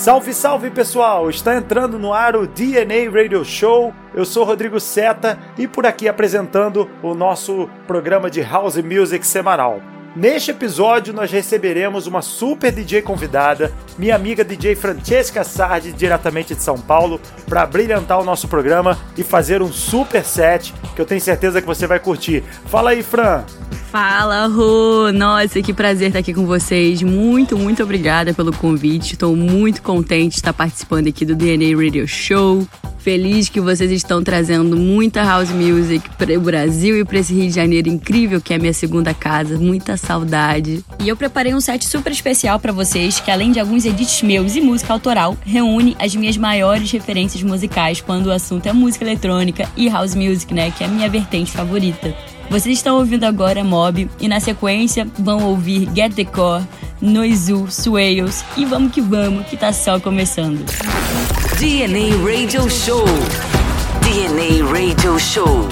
Salve, salve pessoal! Está entrando no ar o DNA Radio Show. Eu sou Rodrigo Seta e por aqui apresentando o nosso programa de House Music semanal. Neste episódio, nós receberemos uma super DJ convidada, minha amiga DJ Francesca Sardi, diretamente de São Paulo, para brilhantar o nosso programa e fazer um super set que eu tenho certeza que você vai curtir. Fala aí, Fran! Fala, Rô! Nossa, que prazer estar aqui com vocês. Muito, muito obrigada pelo convite. Estou muito contente de estar participando aqui do DNA Radio Show. Feliz que vocês estão trazendo muita house music para o Brasil e para esse Rio de Janeiro incrível que é a minha segunda casa. Muita saudade. E eu preparei um set super especial para vocês que além de alguns edits meus e música autoral, reúne as minhas maiores referências musicais quando o assunto é música eletrônica e house music, né, que é a minha vertente favorita. Vocês estão ouvindo agora Mob e na sequência vão ouvir Get the Core, Noizu, Swales e vamos que vamos, que tá só começando. DNA Radio Show. DNA Radio Show.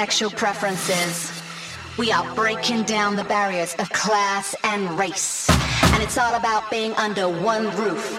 Sexual preferences. We are breaking down the barriers of class and race. And it's all about being under one roof.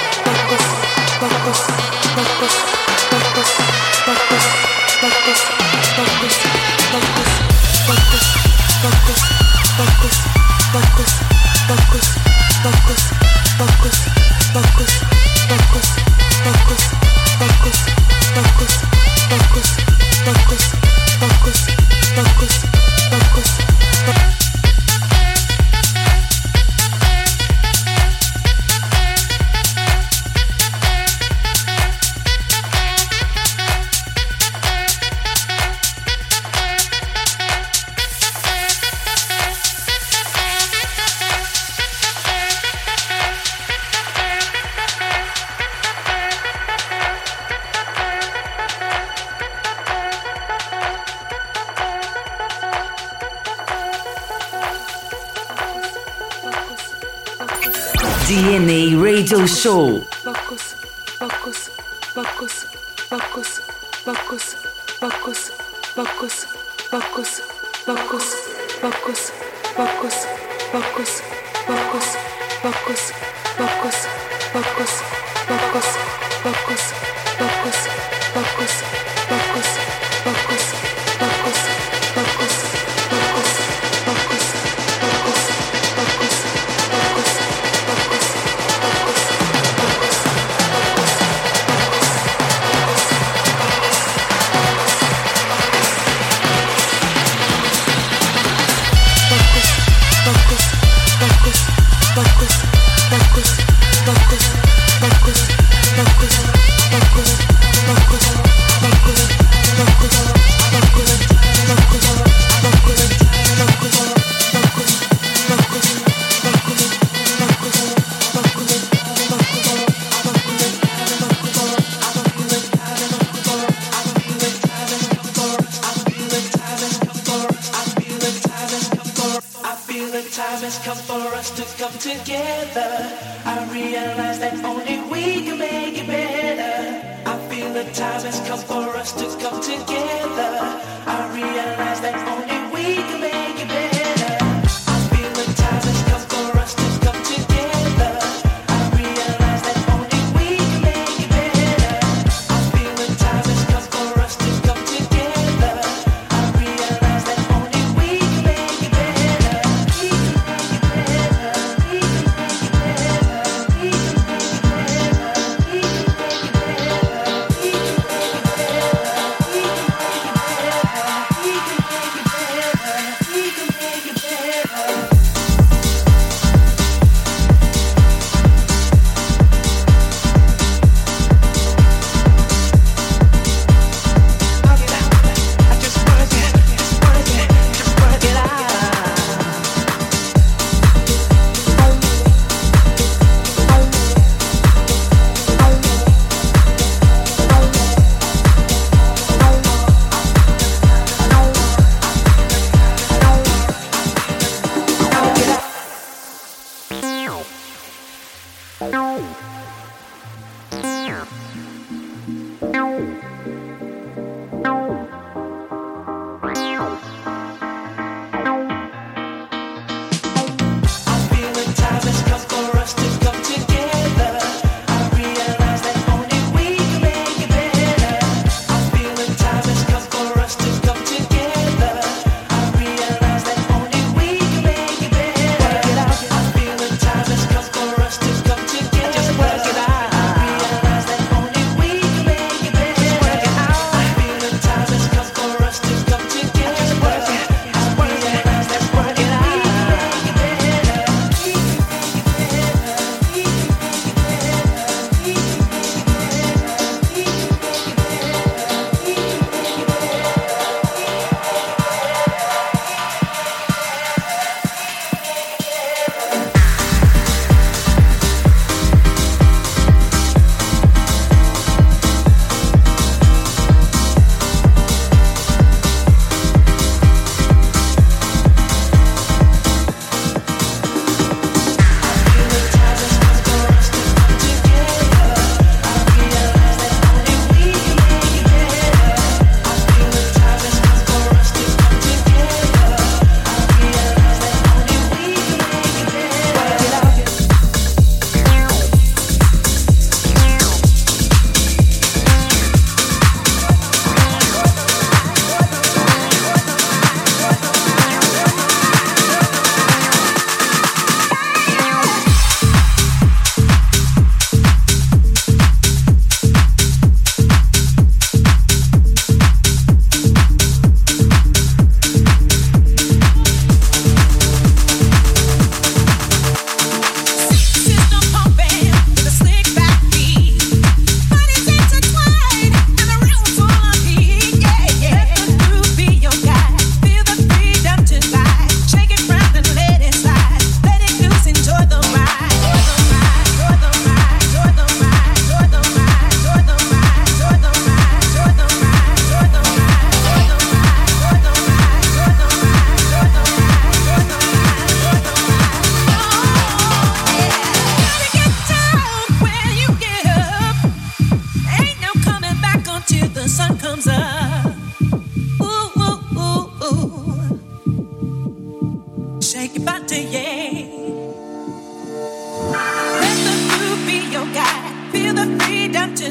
Focus, 又瘦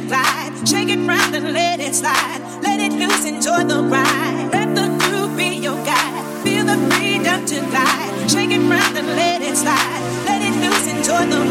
and glide. Shake it round and let it slide. Let it loose, enjoy the ride. Let the groove be your guide. Feel the freedom to glide. Shake it round and let it slide. Let it loose, enjoy the ride.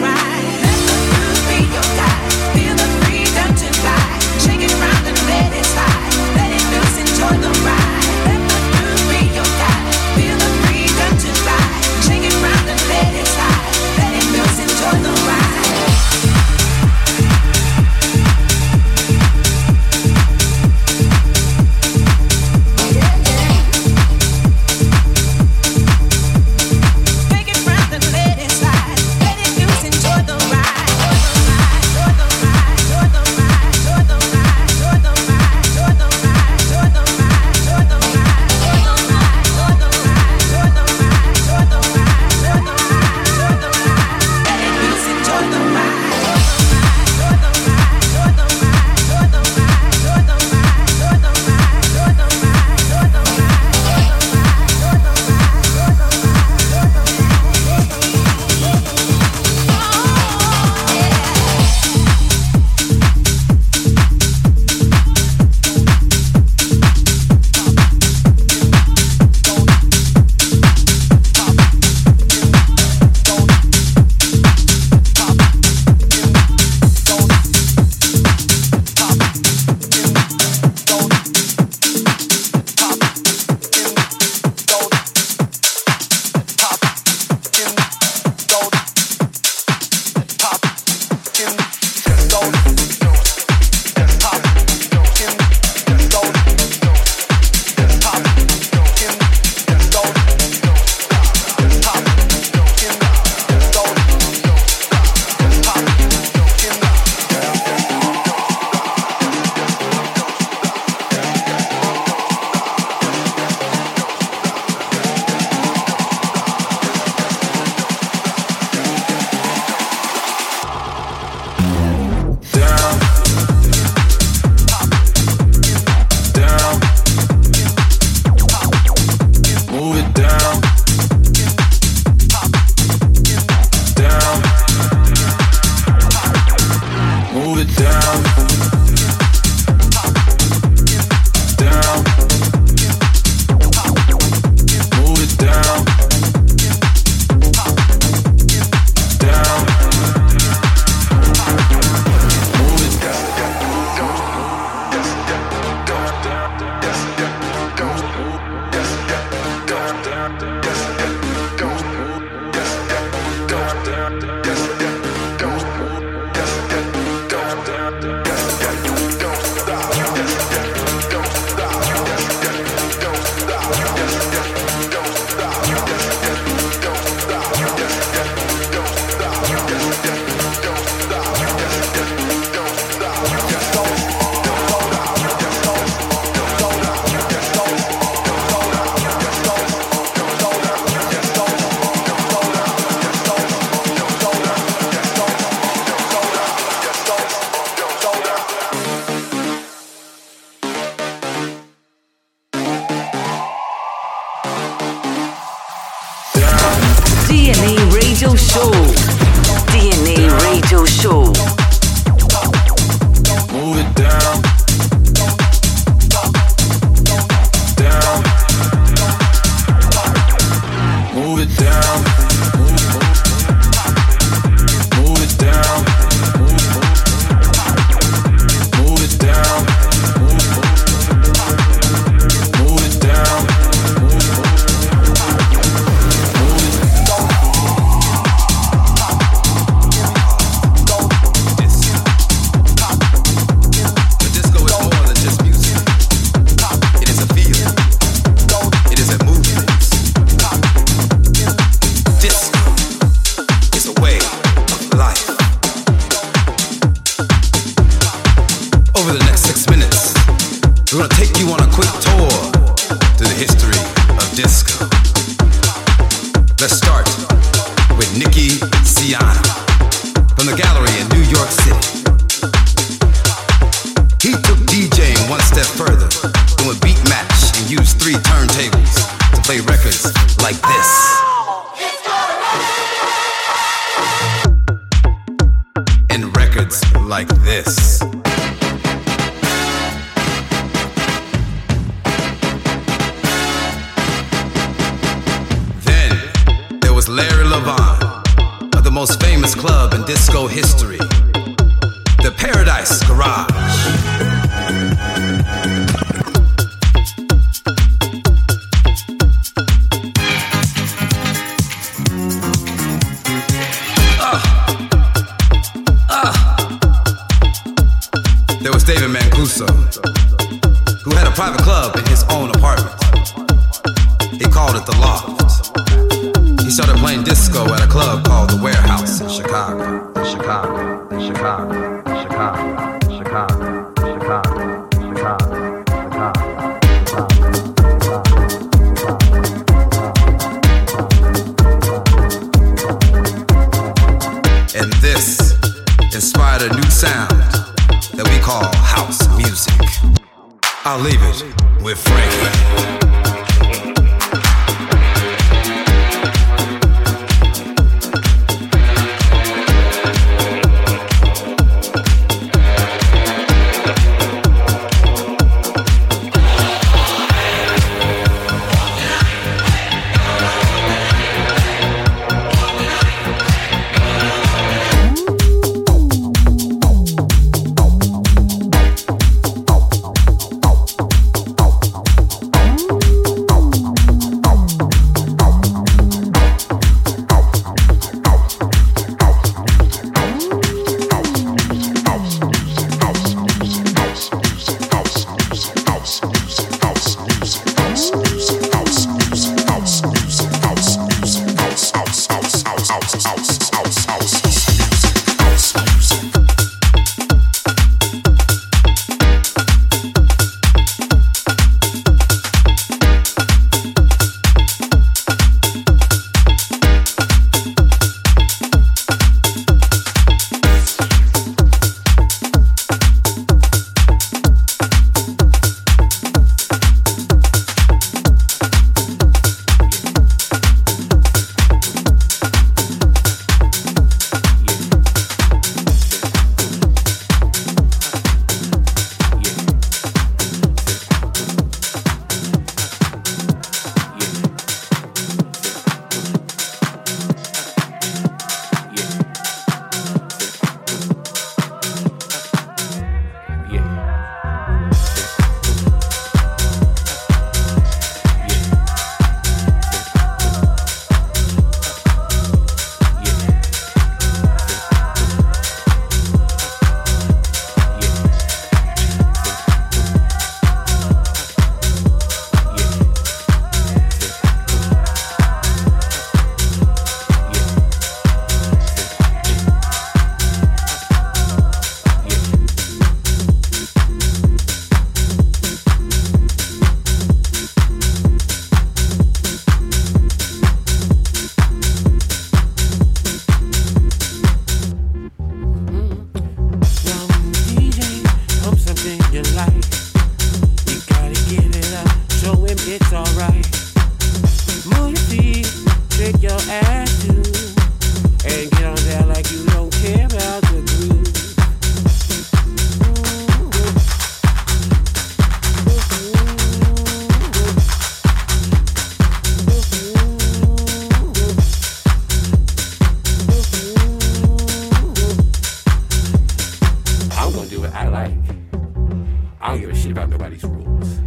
Shit about nobody's rules.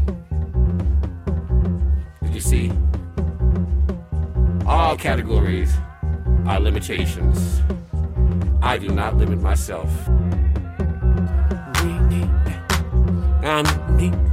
You see, all categories are limitations. I do not limit myself. I'm DNA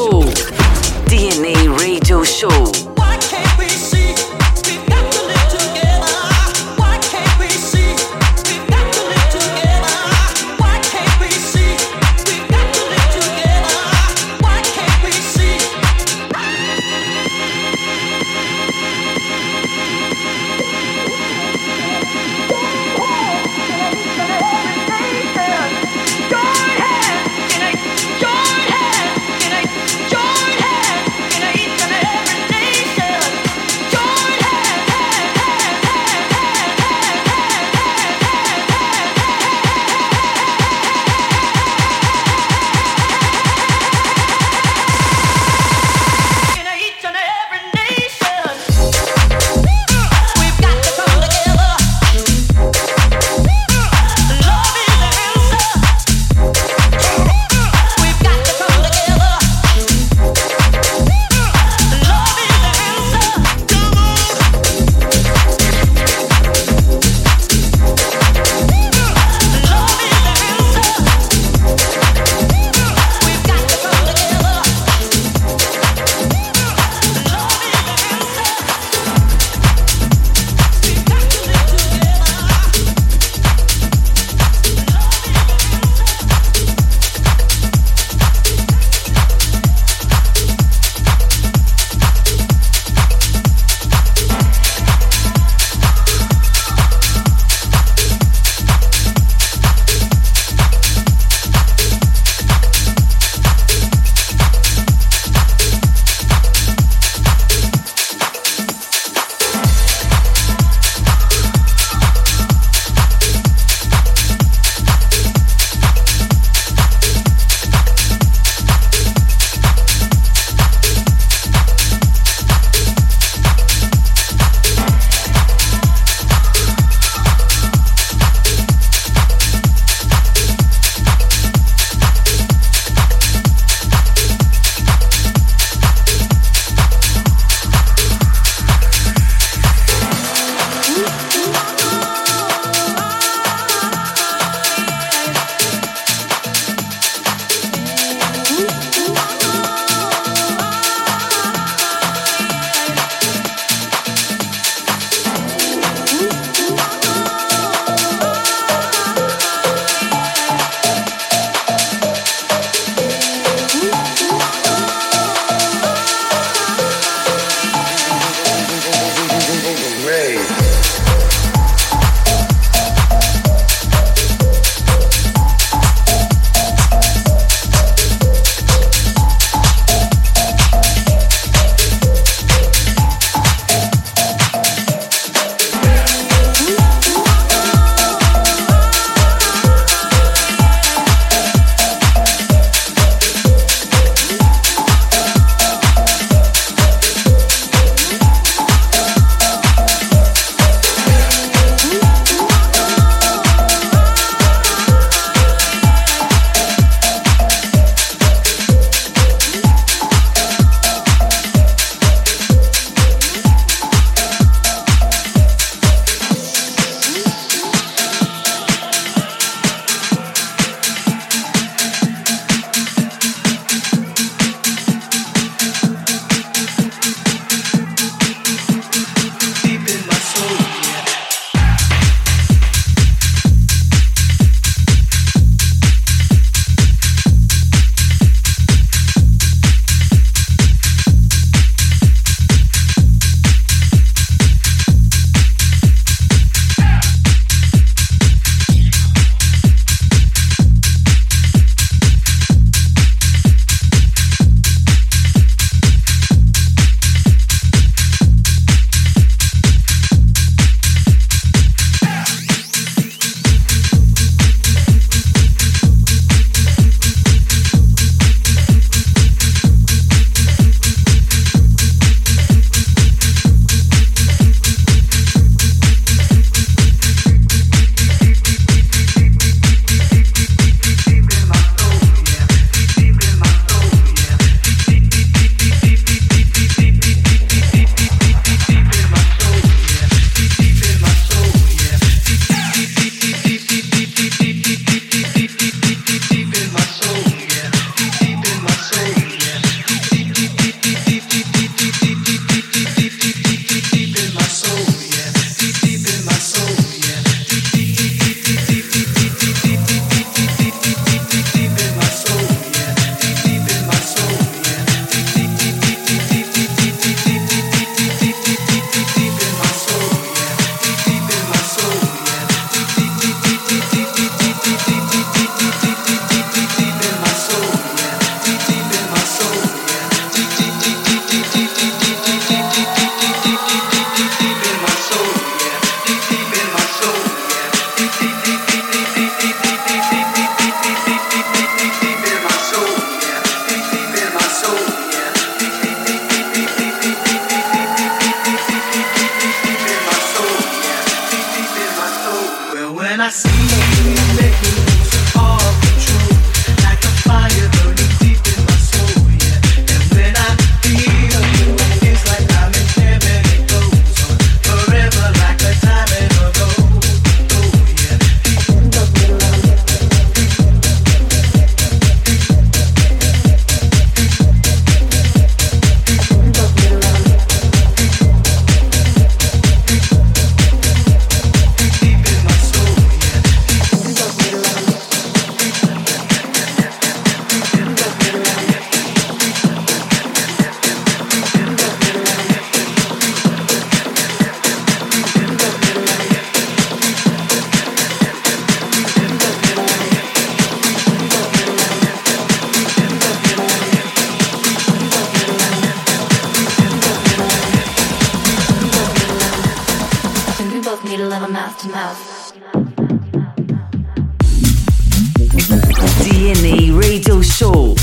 Show. DNA Radio Show. mouth to mouth. Radio Show.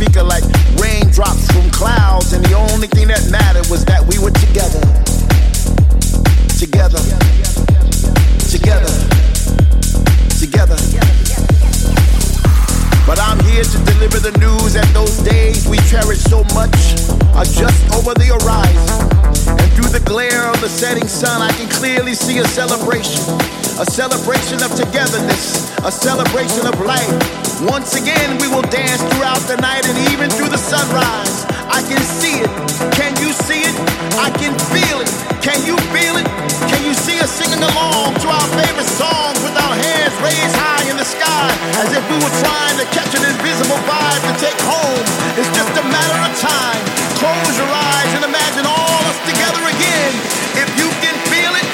speaker like raindrops from clouds, and the only thing that mattered was that we were together. Together. Together. Together. together. But I'm here to deliver the news that those days we cherish so much are just over the horizon. And through the glare of the setting sun, I can clearly see a celebration. A celebration of togetherness, a celebration of life. Once again, we will dance throughout the night and even through the sunrise. I can see it. Can you see it? I can feel it. Can you feel it? Can you see us singing along to our favorite songs with our hands raised high in the sky as if we were trying to catch an invisible vibe to take home? It's just a matter of time. Close your eyes and imagine all us together again. If you can feel it,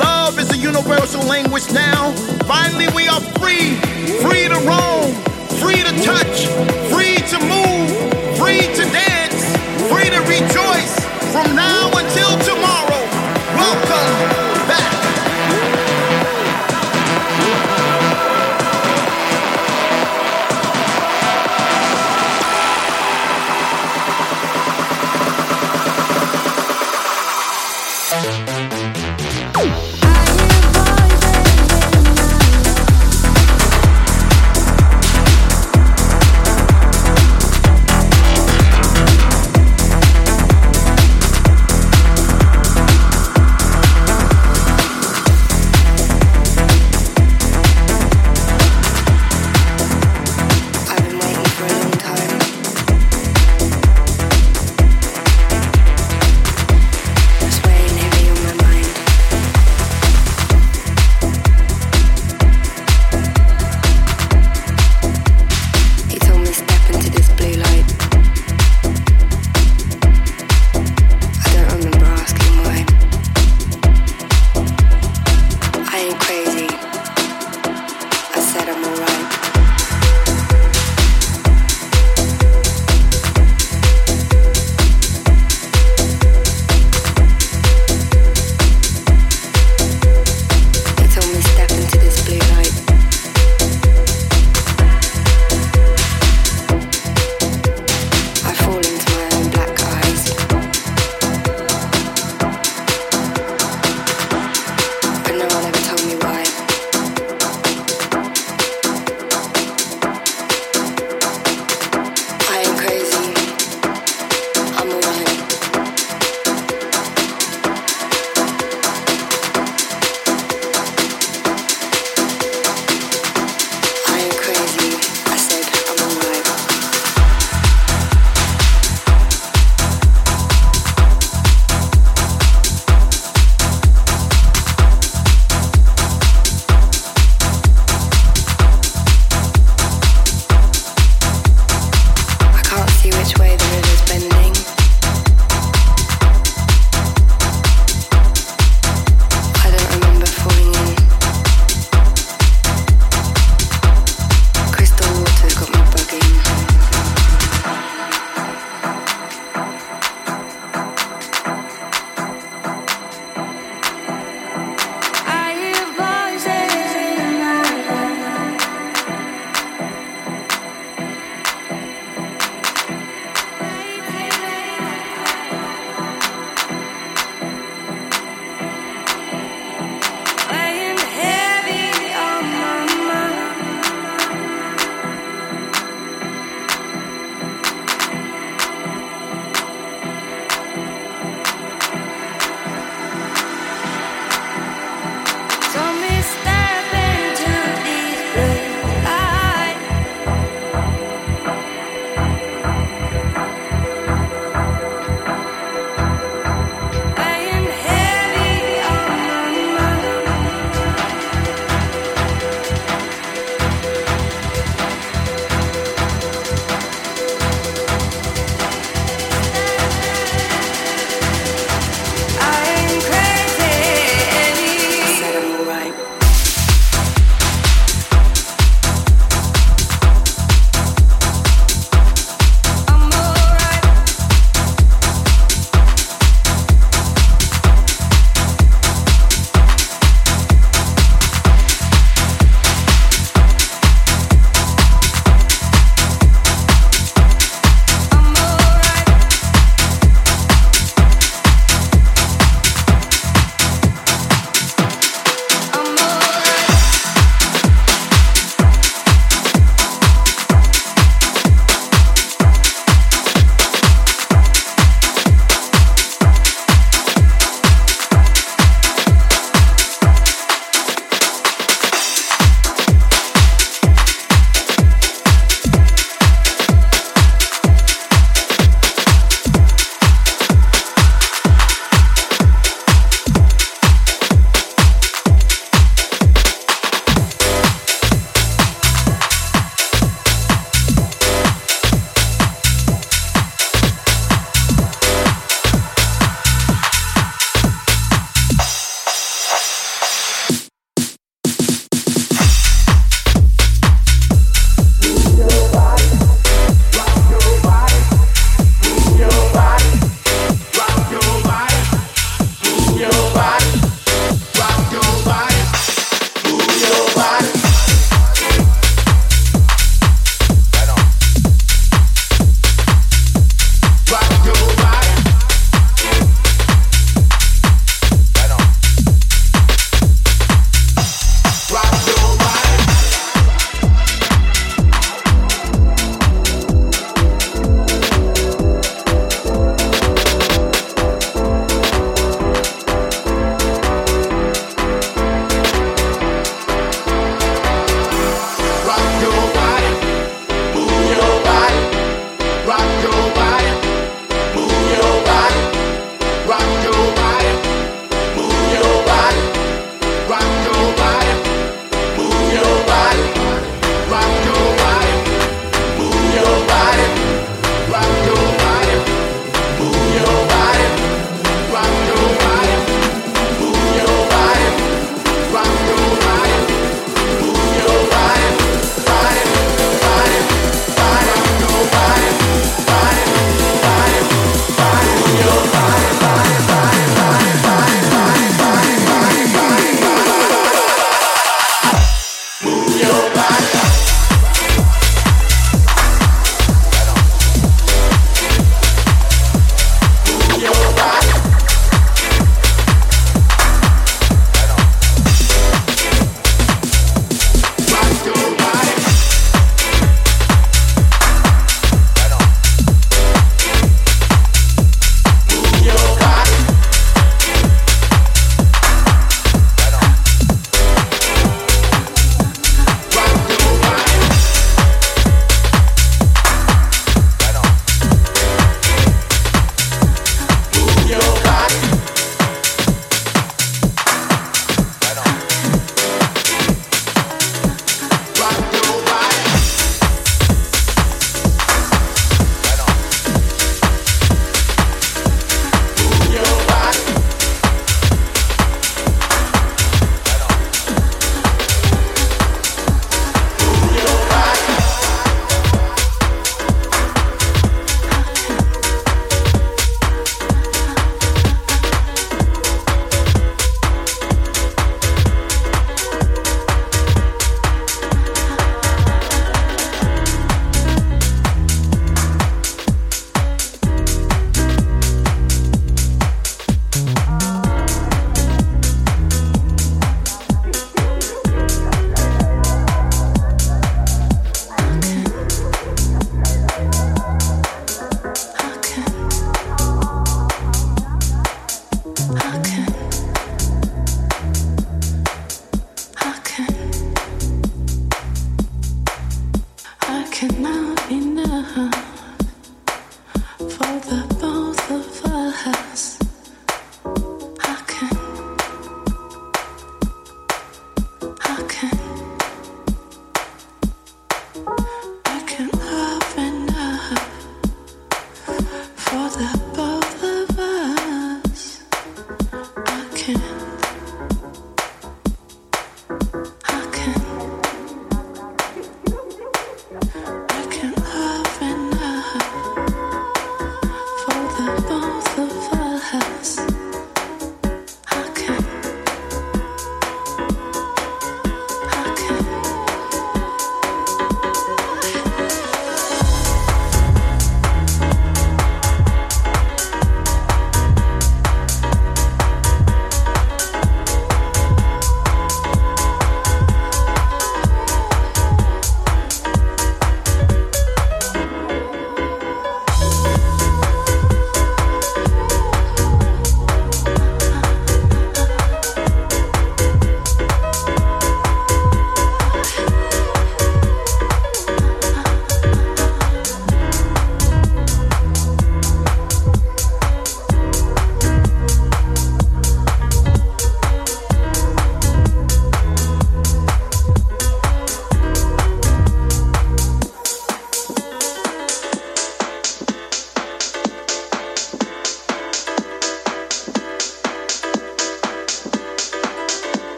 Love is a universal language now. Finally, we are free, free to roam, free to touch, free to move, free to dance, free to rejoice from now until tomorrow. Welcome.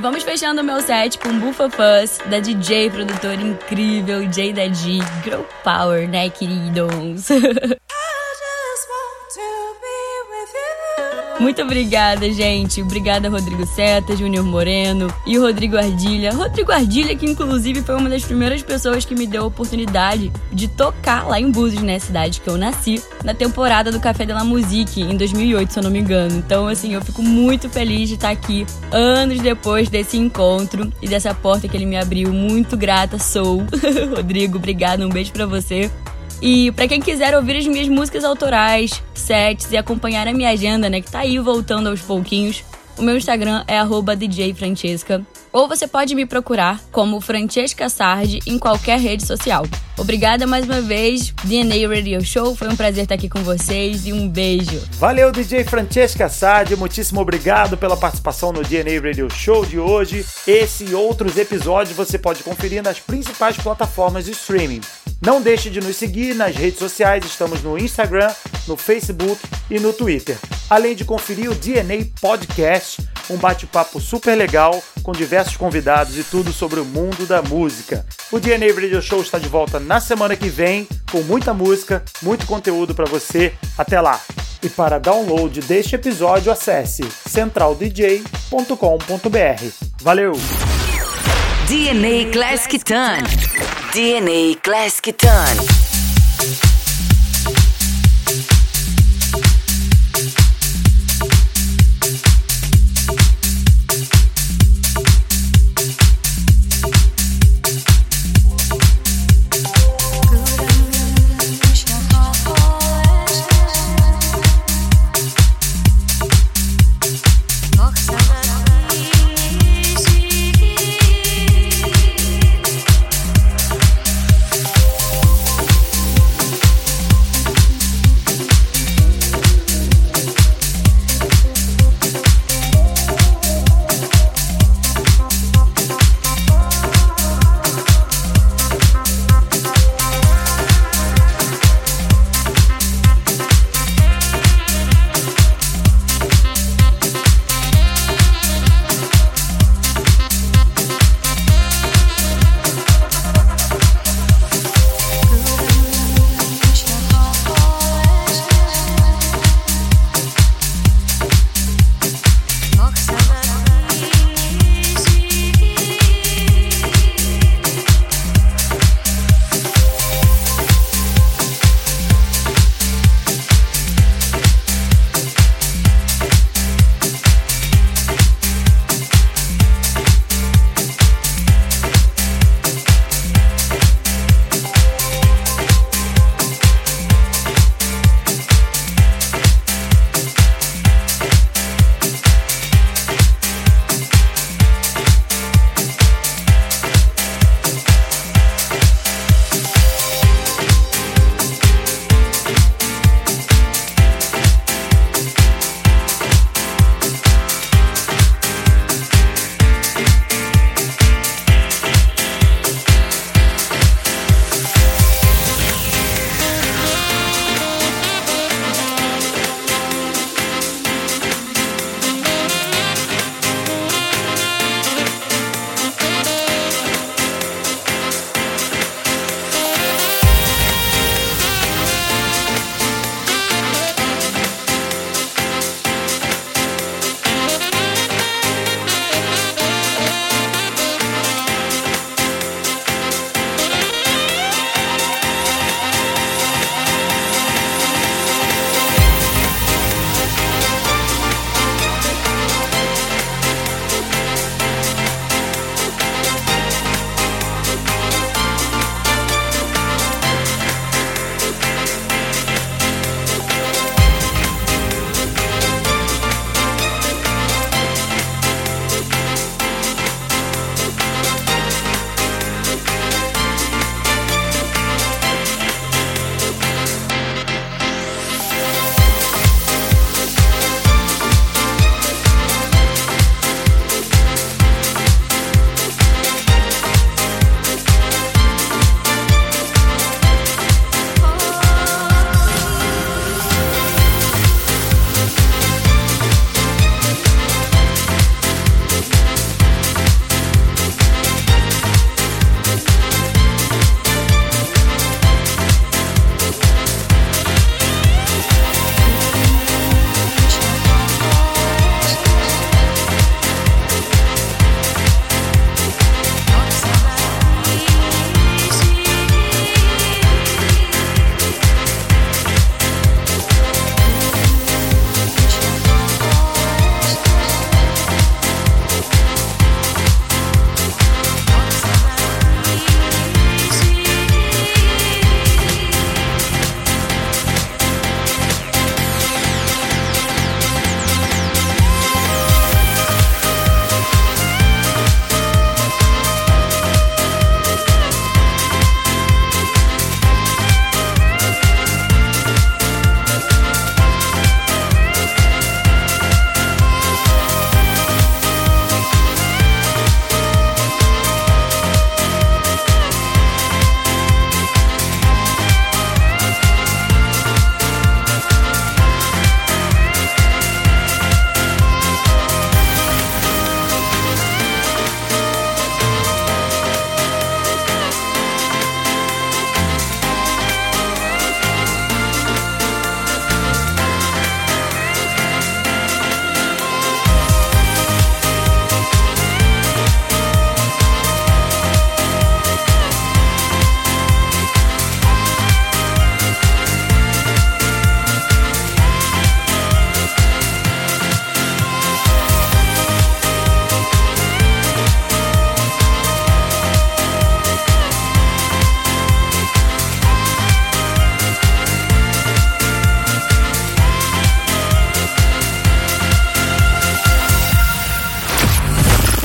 Vamos fechando o meu set com Bufa Fuzz, da DJ produtora incrível J da G. Power, né, queridos? Muito obrigada, gente. Obrigada, Rodrigo Seta, Júnior Moreno e o Rodrigo Ardilha. Rodrigo Ardilha, que inclusive foi uma das primeiras pessoas que me deu a oportunidade de tocar lá em Búzios, né, cidade que eu nasci, na temporada do Café de la Musique, em 2008, se eu não me engano. Então, assim, eu fico muito feliz de estar aqui anos depois desse encontro e dessa porta que ele me abriu. Muito grata sou. Rodrigo, obrigado. Um beijo para você. E para quem quiser ouvir as minhas músicas autorais, sets e acompanhar a minha agenda, né, que tá aí voltando aos pouquinhos, o meu Instagram é @djfrancesca ou você pode me procurar como Francesca Sardi em qualquer rede social. Obrigada mais uma vez, DNA Radio Show, foi um prazer estar aqui com vocês e um beijo. Valeu, DJ Francesca Sardi, muitíssimo obrigado pela participação no DNA Radio Show de hoje. Esse e outros episódios você pode conferir nas principais plataformas de streaming. Não deixe de nos seguir nas redes sociais, estamos no Instagram, no Facebook e no Twitter. Além de conferir o DNA Podcast, um bate-papo super legal com diversos convidados e tudo sobre o mundo da música. O DNA Radio Show está de volta na semana que vem com muita música, muito conteúdo para você. Até lá! E para download deste episódio, acesse centraldj.com.br. Valeu! DNA Classic Ton. DNA Classic Ton.